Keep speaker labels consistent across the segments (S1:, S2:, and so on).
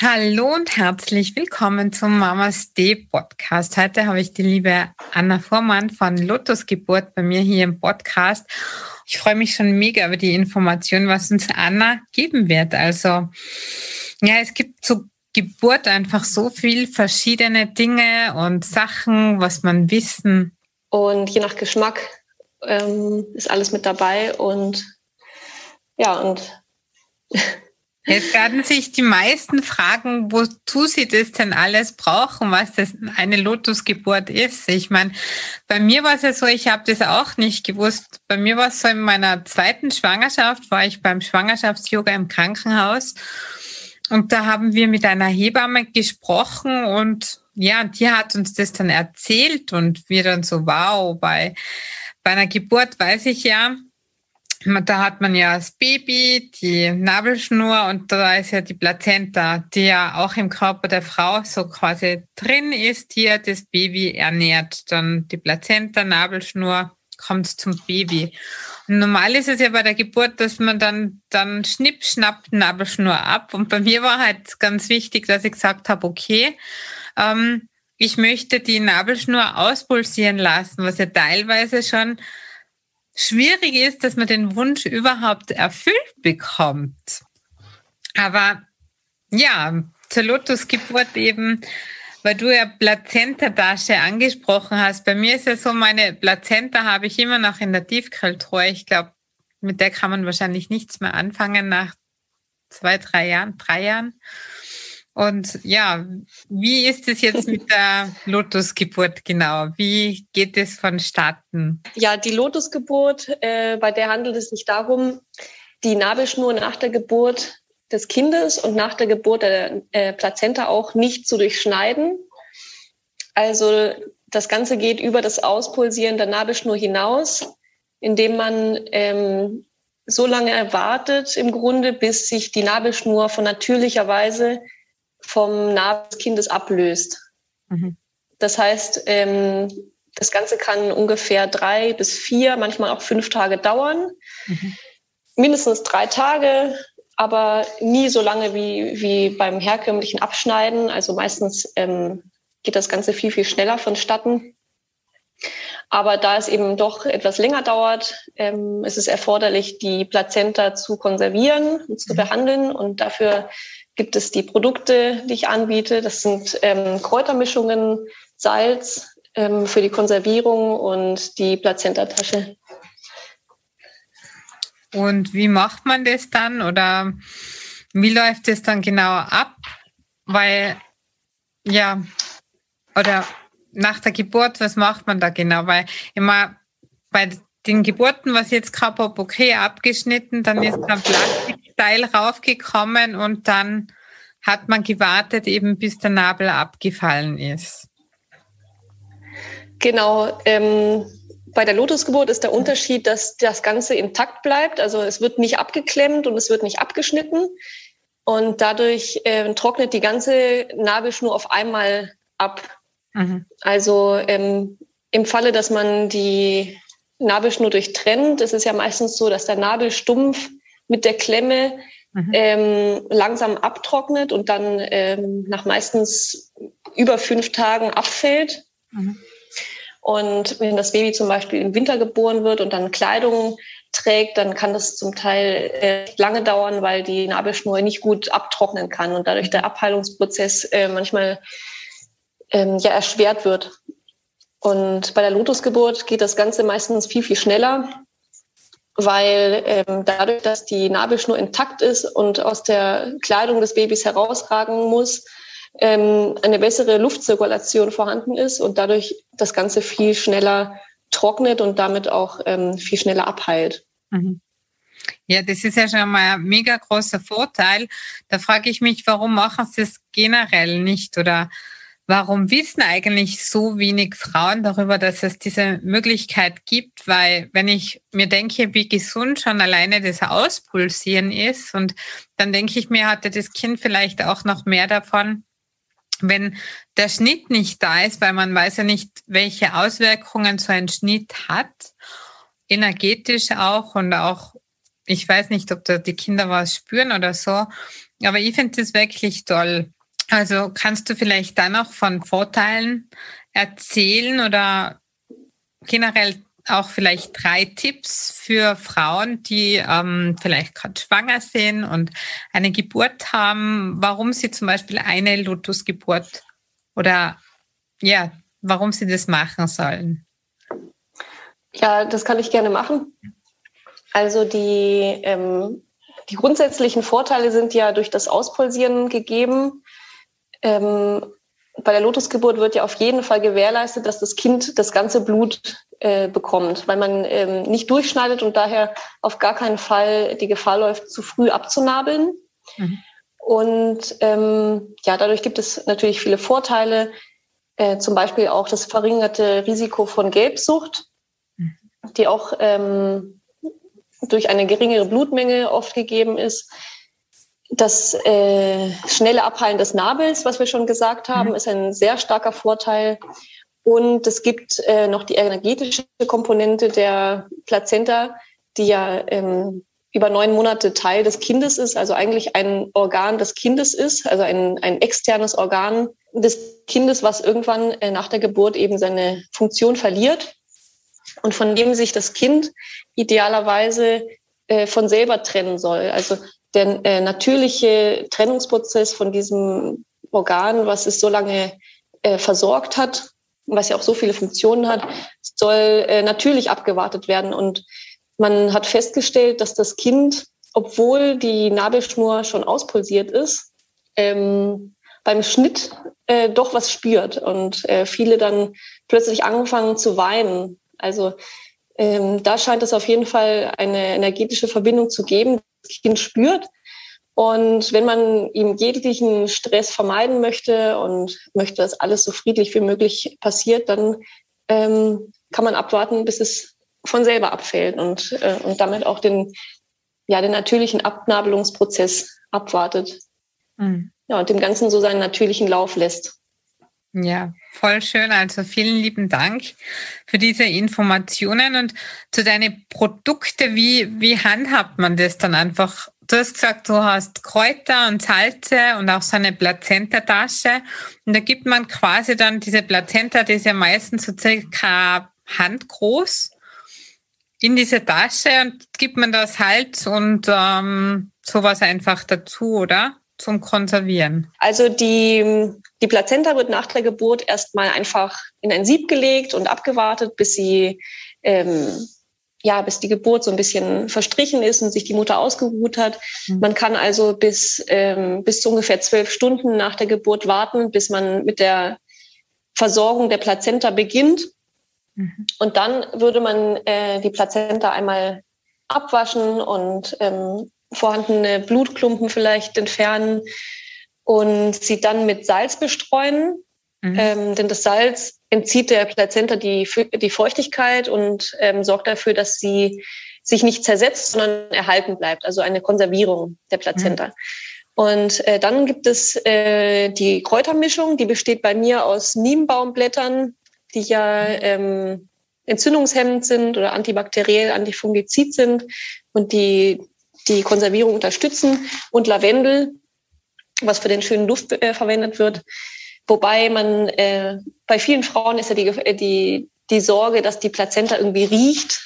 S1: Hallo und herzlich willkommen zum Mamas Day Podcast. Heute habe ich die liebe Anna Vormann von Lotus Geburt bei mir hier im Podcast. Ich freue mich schon mega über die Information, was uns Anna geben wird. Also, ja, es gibt zur Geburt einfach so viel verschiedene Dinge und Sachen, was man wissen.
S2: Und je nach Geschmack ähm, ist alles mit dabei und ja, und
S1: Jetzt werden sich die meisten fragen, wozu sie das denn alles brauchen, was das eine Lotusgeburt ist. Ich meine, bei mir war es ja so, ich habe das auch nicht gewusst. Bei mir war es so in meiner zweiten Schwangerschaft, war ich beim Schwangerschafts-Yoga im Krankenhaus. Und da haben wir mit einer Hebamme gesprochen und ja, die hat uns das dann erzählt und wir dann so, wow, bei, bei einer Geburt weiß ich ja, da hat man ja das Baby, die Nabelschnur und da ist ja die Plazenta, die ja auch im Körper der Frau so quasi drin ist, hier das Baby ernährt. Dann die Plazenta, Nabelschnur kommt zum Baby. Und normal ist es ja bei der Geburt, dass man dann, dann schnipp, schnappt Nabelschnur ab. Und bei mir war halt ganz wichtig, dass ich gesagt habe, okay, ähm, ich möchte die Nabelschnur auspulsieren lassen, was ja teilweise schon schwierig ist, dass man den Wunsch überhaupt erfüllt bekommt. Aber ja, zur Lotusgeburt eben, weil du ja Plazenta-Tasche angesprochen hast. Bei mir ist ja so, meine Plazenta habe ich immer noch in der Tiefkühltruhe. Ich glaube, mit der kann man wahrscheinlich nichts mehr anfangen nach zwei, drei Jahren, drei Jahren. Und ja, wie ist es jetzt mit der Lotusgeburt genau? Wie geht es vonstatten?
S2: Ja, die Lotusgeburt, äh, bei der handelt es sich darum, die Nabelschnur nach der Geburt des Kindes und nach der Geburt der äh, Plazenta auch nicht zu durchschneiden. Also das Ganze geht über das Auspulsieren der Nabelschnur hinaus, indem man ähm, so lange erwartet im Grunde, bis sich die Nabelschnur von natürlicher Weise vom Nabel des Kindes ablöst. Mhm. Das heißt, ähm, das Ganze kann ungefähr drei bis vier, manchmal auch fünf Tage dauern. Mhm. Mindestens drei Tage, aber nie so lange wie, wie beim herkömmlichen Abschneiden. Also meistens ähm, geht das Ganze viel, viel schneller vonstatten. Aber da es eben doch etwas länger dauert, ähm, ist es erforderlich, die Plazenta zu konservieren und zu mhm. behandeln. Und dafür gibt es die Produkte, die ich anbiete. Das sind ähm, Kräutermischungen, Salz ähm, für die Konservierung und die Plazentatasche.
S1: Und wie macht man das dann oder wie läuft das dann genau ab? Weil, ja, oder nach der Geburt, was macht man da genau? Weil immer bei den Geburten, was jetzt gerade habe, okay, abgeschnitten, dann ist ein Plastikteil raufgekommen und dann hat man gewartet, eben bis der Nabel abgefallen ist.
S2: Genau. Ähm, bei der Lotusgeburt ist der Unterschied, dass das Ganze intakt bleibt. Also es wird nicht abgeklemmt und es wird nicht abgeschnitten. Und dadurch äh, trocknet die ganze Nabelschnur auf einmal ab. Mhm. Also ähm, im Falle, dass man die Nabelschnur durchtrennt, ist es ja meistens so, dass der Nabelstumpf mit der Klemme mhm. ähm, langsam abtrocknet und dann ähm, nach meistens über fünf Tagen abfällt. Mhm. Und wenn das Baby zum Beispiel im Winter geboren wird und dann Kleidung trägt, dann kann das zum Teil äh, lange dauern, weil die Nabelschnur nicht gut abtrocknen kann und dadurch der Abheilungsprozess äh, manchmal ähm, ja erschwert wird. Und bei der Lotusgeburt geht das Ganze meistens viel, viel schneller, weil ähm, dadurch, dass die Nabelschnur intakt ist und aus der Kleidung des Babys herausragen muss, ähm, eine bessere Luftzirkulation vorhanden ist und dadurch das Ganze viel schneller trocknet und damit auch ähm, viel schneller abheilt. Mhm.
S1: Ja, das ist ja schon mal ein mega großer Vorteil. Da frage ich mich, warum machen Sie es generell nicht oder Warum wissen eigentlich so wenig Frauen darüber, dass es diese Möglichkeit gibt? Weil wenn ich mir denke, wie gesund schon alleine das Auspulsieren ist und dann denke ich mir, hatte das Kind vielleicht auch noch mehr davon, wenn der Schnitt nicht da ist, weil man weiß ja nicht, welche Auswirkungen so ein Schnitt hat, energetisch auch und auch, ich weiß nicht, ob da die Kinder was spüren oder so, Aber ich finde das wirklich toll. Also kannst du vielleicht dann noch von Vorteilen erzählen oder generell auch vielleicht drei Tipps für Frauen, die ähm, vielleicht gerade schwanger sind und eine Geburt haben, warum sie zum Beispiel eine Lotusgeburt oder ja, warum sie das machen sollen.
S2: Ja, das kann ich gerne machen. Also die, ähm, die grundsätzlichen Vorteile sind ja durch das Auspulsieren gegeben. Ähm, bei der Lotusgeburt wird ja auf jeden Fall gewährleistet, dass das Kind das ganze Blut äh, bekommt, weil man ähm, nicht durchschneidet und daher auf gar keinen Fall die Gefahr läuft, zu früh abzunabeln. Mhm. Und ähm, ja, dadurch gibt es natürlich viele Vorteile, äh, zum Beispiel auch das verringerte Risiko von Gelbsucht, mhm. die auch ähm, durch eine geringere Blutmenge oft gegeben ist. Das äh, schnelle Abheilen des Nabels, was wir schon gesagt haben, mhm. ist ein sehr starker Vorteil. Und es gibt äh, noch die energetische Komponente der Plazenta, die ja ähm, über neun Monate Teil des Kindes ist, also eigentlich ein Organ des Kindes ist, also ein, ein externes Organ des Kindes, was irgendwann äh, nach der Geburt eben seine Funktion verliert und von dem sich das Kind idealerweise äh, von selber trennen soll. Also der äh, natürliche Trennungsprozess von diesem Organ, was es so lange äh, versorgt hat, was ja auch so viele Funktionen hat, soll äh, natürlich abgewartet werden. Und man hat festgestellt, dass das Kind, obwohl die Nabelschnur schon auspulsiert ist, ähm, beim Schnitt äh, doch was spürt und äh, viele dann plötzlich angefangen zu weinen. Also ähm, da scheint es auf jeden Fall eine energetische Verbindung zu geben, das Kind spürt. Und wenn man ihm jeglichen Stress vermeiden möchte und möchte, dass alles so friedlich wie möglich passiert, dann ähm, kann man abwarten, bis es von selber abfällt und, äh, und damit auch den, ja, den natürlichen Abnabelungsprozess abwartet. Mhm. Ja, und dem Ganzen so seinen natürlichen Lauf lässt.
S1: Ja, voll schön. Also vielen lieben Dank für diese Informationen und zu deinen Produkten. Wie, wie handhabt man das dann einfach? Du hast gesagt, du hast Kräuter und Salze und auch so eine Plazenta-Tasche. Und da gibt man quasi dann diese Plazenta, die ist ja meistens so circa handgroß, in diese Tasche und gibt man das Salz und ähm, sowas einfach dazu, oder? Zum Konservieren?
S2: Also die, die Plazenta wird nach der Geburt erstmal einfach in ein Sieb gelegt und abgewartet, bis sie ähm, ja, bis die Geburt so ein bisschen verstrichen ist und sich die Mutter ausgeruht hat. Mhm. Man kann also bis, ähm, bis zu ungefähr zwölf Stunden nach der Geburt warten, bis man mit der Versorgung der Plazenta beginnt. Mhm. Und dann würde man äh, die Plazenta einmal abwaschen und ähm, vorhandene Blutklumpen vielleicht entfernen und sie dann mit Salz bestreuen. Mhm. Ähm, denn das Salz entzieht der Plazenta die, die Feuchtigkeit und ähm, sorgt dafür, dass sie sich nicht zersetzt, sondern erhalten bleibt. Also eine Konservierung der Plazenta. Mhm. Und äh, dann gibt es äh, die Kräutermischung, die besteht bei mir aus Niembaumblättern, die ja ähm, entzündungshemmend sind oder antibakteriell, antifungizid sind und die die Konservierung unterstützen und Lavendel, was für den schönen Duft äh, verwendet wird. Wobei man äh, bei vielen Frauen ist ja die, äh, die, die Sorge, dass die Plazenta irgendwie riecht.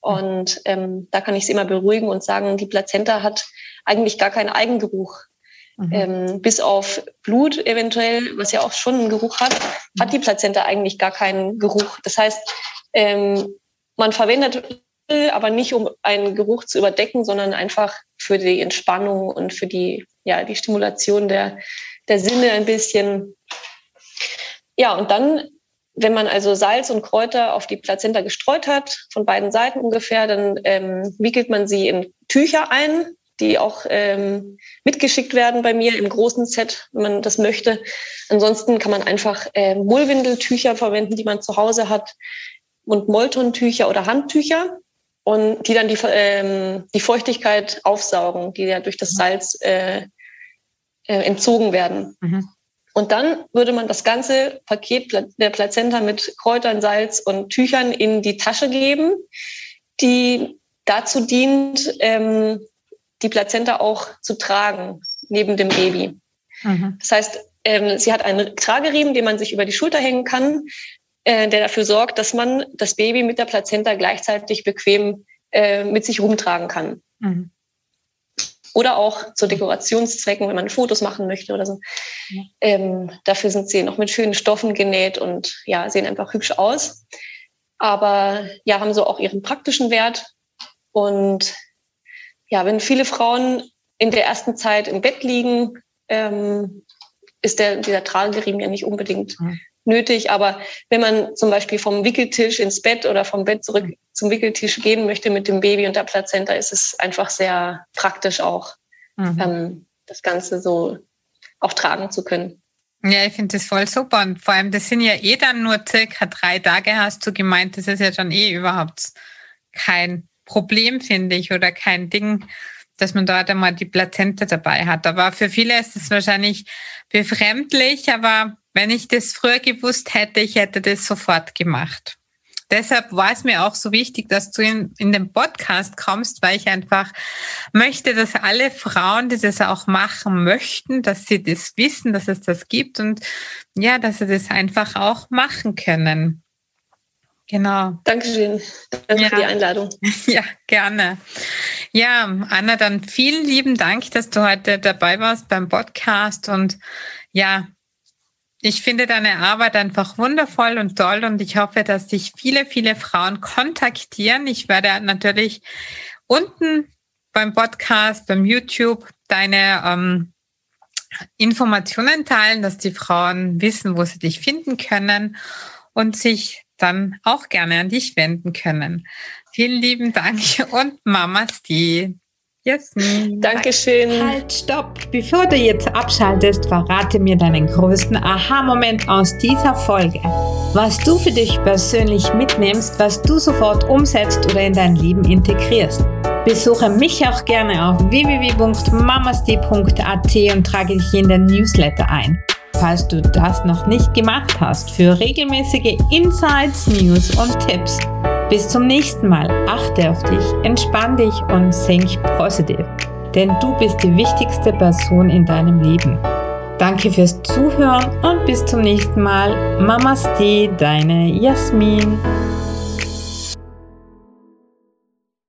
S2: Und ähm, da kann ich sie immer beruhigen und sagen, die Plazenta hat eigentlich gar keinen Eigengeruch. Mhm. Ähm, bis auf Blut eventuell, was ja auch schon einen Geruch hat, hat die Plazenta eigentlich gar keinen Geruch. Das heißt, ähm, man verwendet aber nicht um einen Geruch zu überdecken, sondern einfach für die Entspannung und für die, ja, die Stimulation der, der Sinne ein bisschen. Ja, und dann, wenn man also Salz und Kräuter auf die Plazenta gestreut hat, von beiden Seiten ungefähr, dann ähm, wickelt man sie in Tücher ein, die auch ähm, mitgeschickt werden bei mir im großen Set, wenn man das möchte. Ansonsten kann man einfach äh, Mullwindeltücher verwenden, die man zu Hause hat und Moltontücher oder Handtücher und die dann die, ähm, die Feuchtigkeit aufsaugen, die ja durch das mhm. Salz äh, äh, entzogen werden. Mhm. Und dann würde man das ganze Paket der Plazenta mit Kräutern, Salz und Tüchern in die Tasche geben, die dazu dient, ähm, die Plazenta auch zu tragen. neben dem Baby. Mhm. Das heißt, ähm, sie hat einen Trageriemen, den man sich über die Schulter hängen kann, äh, der dafür sorgt, dass man das Baby mit der Plazenta gleichzeitig bequem äh, mit sich rumtragen kann. Mhm. Oder auch zu Dekorationszwecken, wenn man Fotos machen möchte oder so. Ja. Ähm, dafür sind sie noch mit schönen Stoffen genäht und ja, sehen einfach hübsch aus. Aber ja, haben so auch ihren praktischen Wert. Und ja, wenn viele Frauen in der ersten Zeit im Bett liegen, ähm, ist der, dieser Trageriemen ja nicht unbedingt mhm nötig. Aber wenn man zum Beispiel vom Wickeltisch ins Bett oder vom Bett zurück zum Wickeltisch gehen möchte mit dem Baby und der Plazenta, ist es einfach sehr praktisch auch, mhm. ähm, das Ganze so auch tragen zu können.
S1: Ja, ich finde das voll super. Und vor allem, das sind ja eh dann nur circa drei Tage, hast du gemeint. Das ist ja dann eh überhaupt kein Problem, finde ich, oder kein Ding, dass man dort einmal die Plazenta dabei hat. Aber für viele ist es wahrscheinlich befremdlich, aber wenn ich das früher gewusst hätte, ich hätte das sofort gemacht. Deshalb war es mir auch so wichtig, dass du in, in den Podcast kommst, weil ich einfach möchte, dass alle Frauen, die das auch machen möchten, dass sie das wissen, dass es das gibt und ja, dass sie das einfach auch machen können. Genau.
S2: Dankeschön. Danke ja. für die Einladung.
S1: Ja, gerne. Ja, Anna, dann vielen lieben Dank, dass du heute dabei warst beim Podcast und ja, ich finde deine Arbeit einfach wundervoll und toll und ich hoffe, dass dich viele, viele Frauen kontaktieren. Ich werde natürlich unten beim Podcast, beim YouTube deine ähm, Informationen teilen, dass die Frauen wissen, wo sie dich finden können und sich dann auch gerne an dich wenden können. Vielen lieben Dank und Mama Sti.
S2: Jasmin. Dankeschön.
S1: Halt, stopp. Bevor du jetzt abschaltest, verrate mir deinen größten Aha-Moment aus dieser Folge. Was du für dich persönlich mitnimmst, was du sofort umsetzt oder in dein Leben integrierst. Besuche mich auch gerne auf www.mamasti.at und trage dich in den Newsletter ein. Falls du das noch nicht gemacht hast, für regelmäßige Insights, News und Tipps. Bis zum nächsten Mal. Achte auf dich, entspann dich und think positiv. Denn du bist die wichtigste Person in deinem Leben. Danke fürs Zuhören und bis zum nächsten Mal. Mama Stee, deine Jasmin.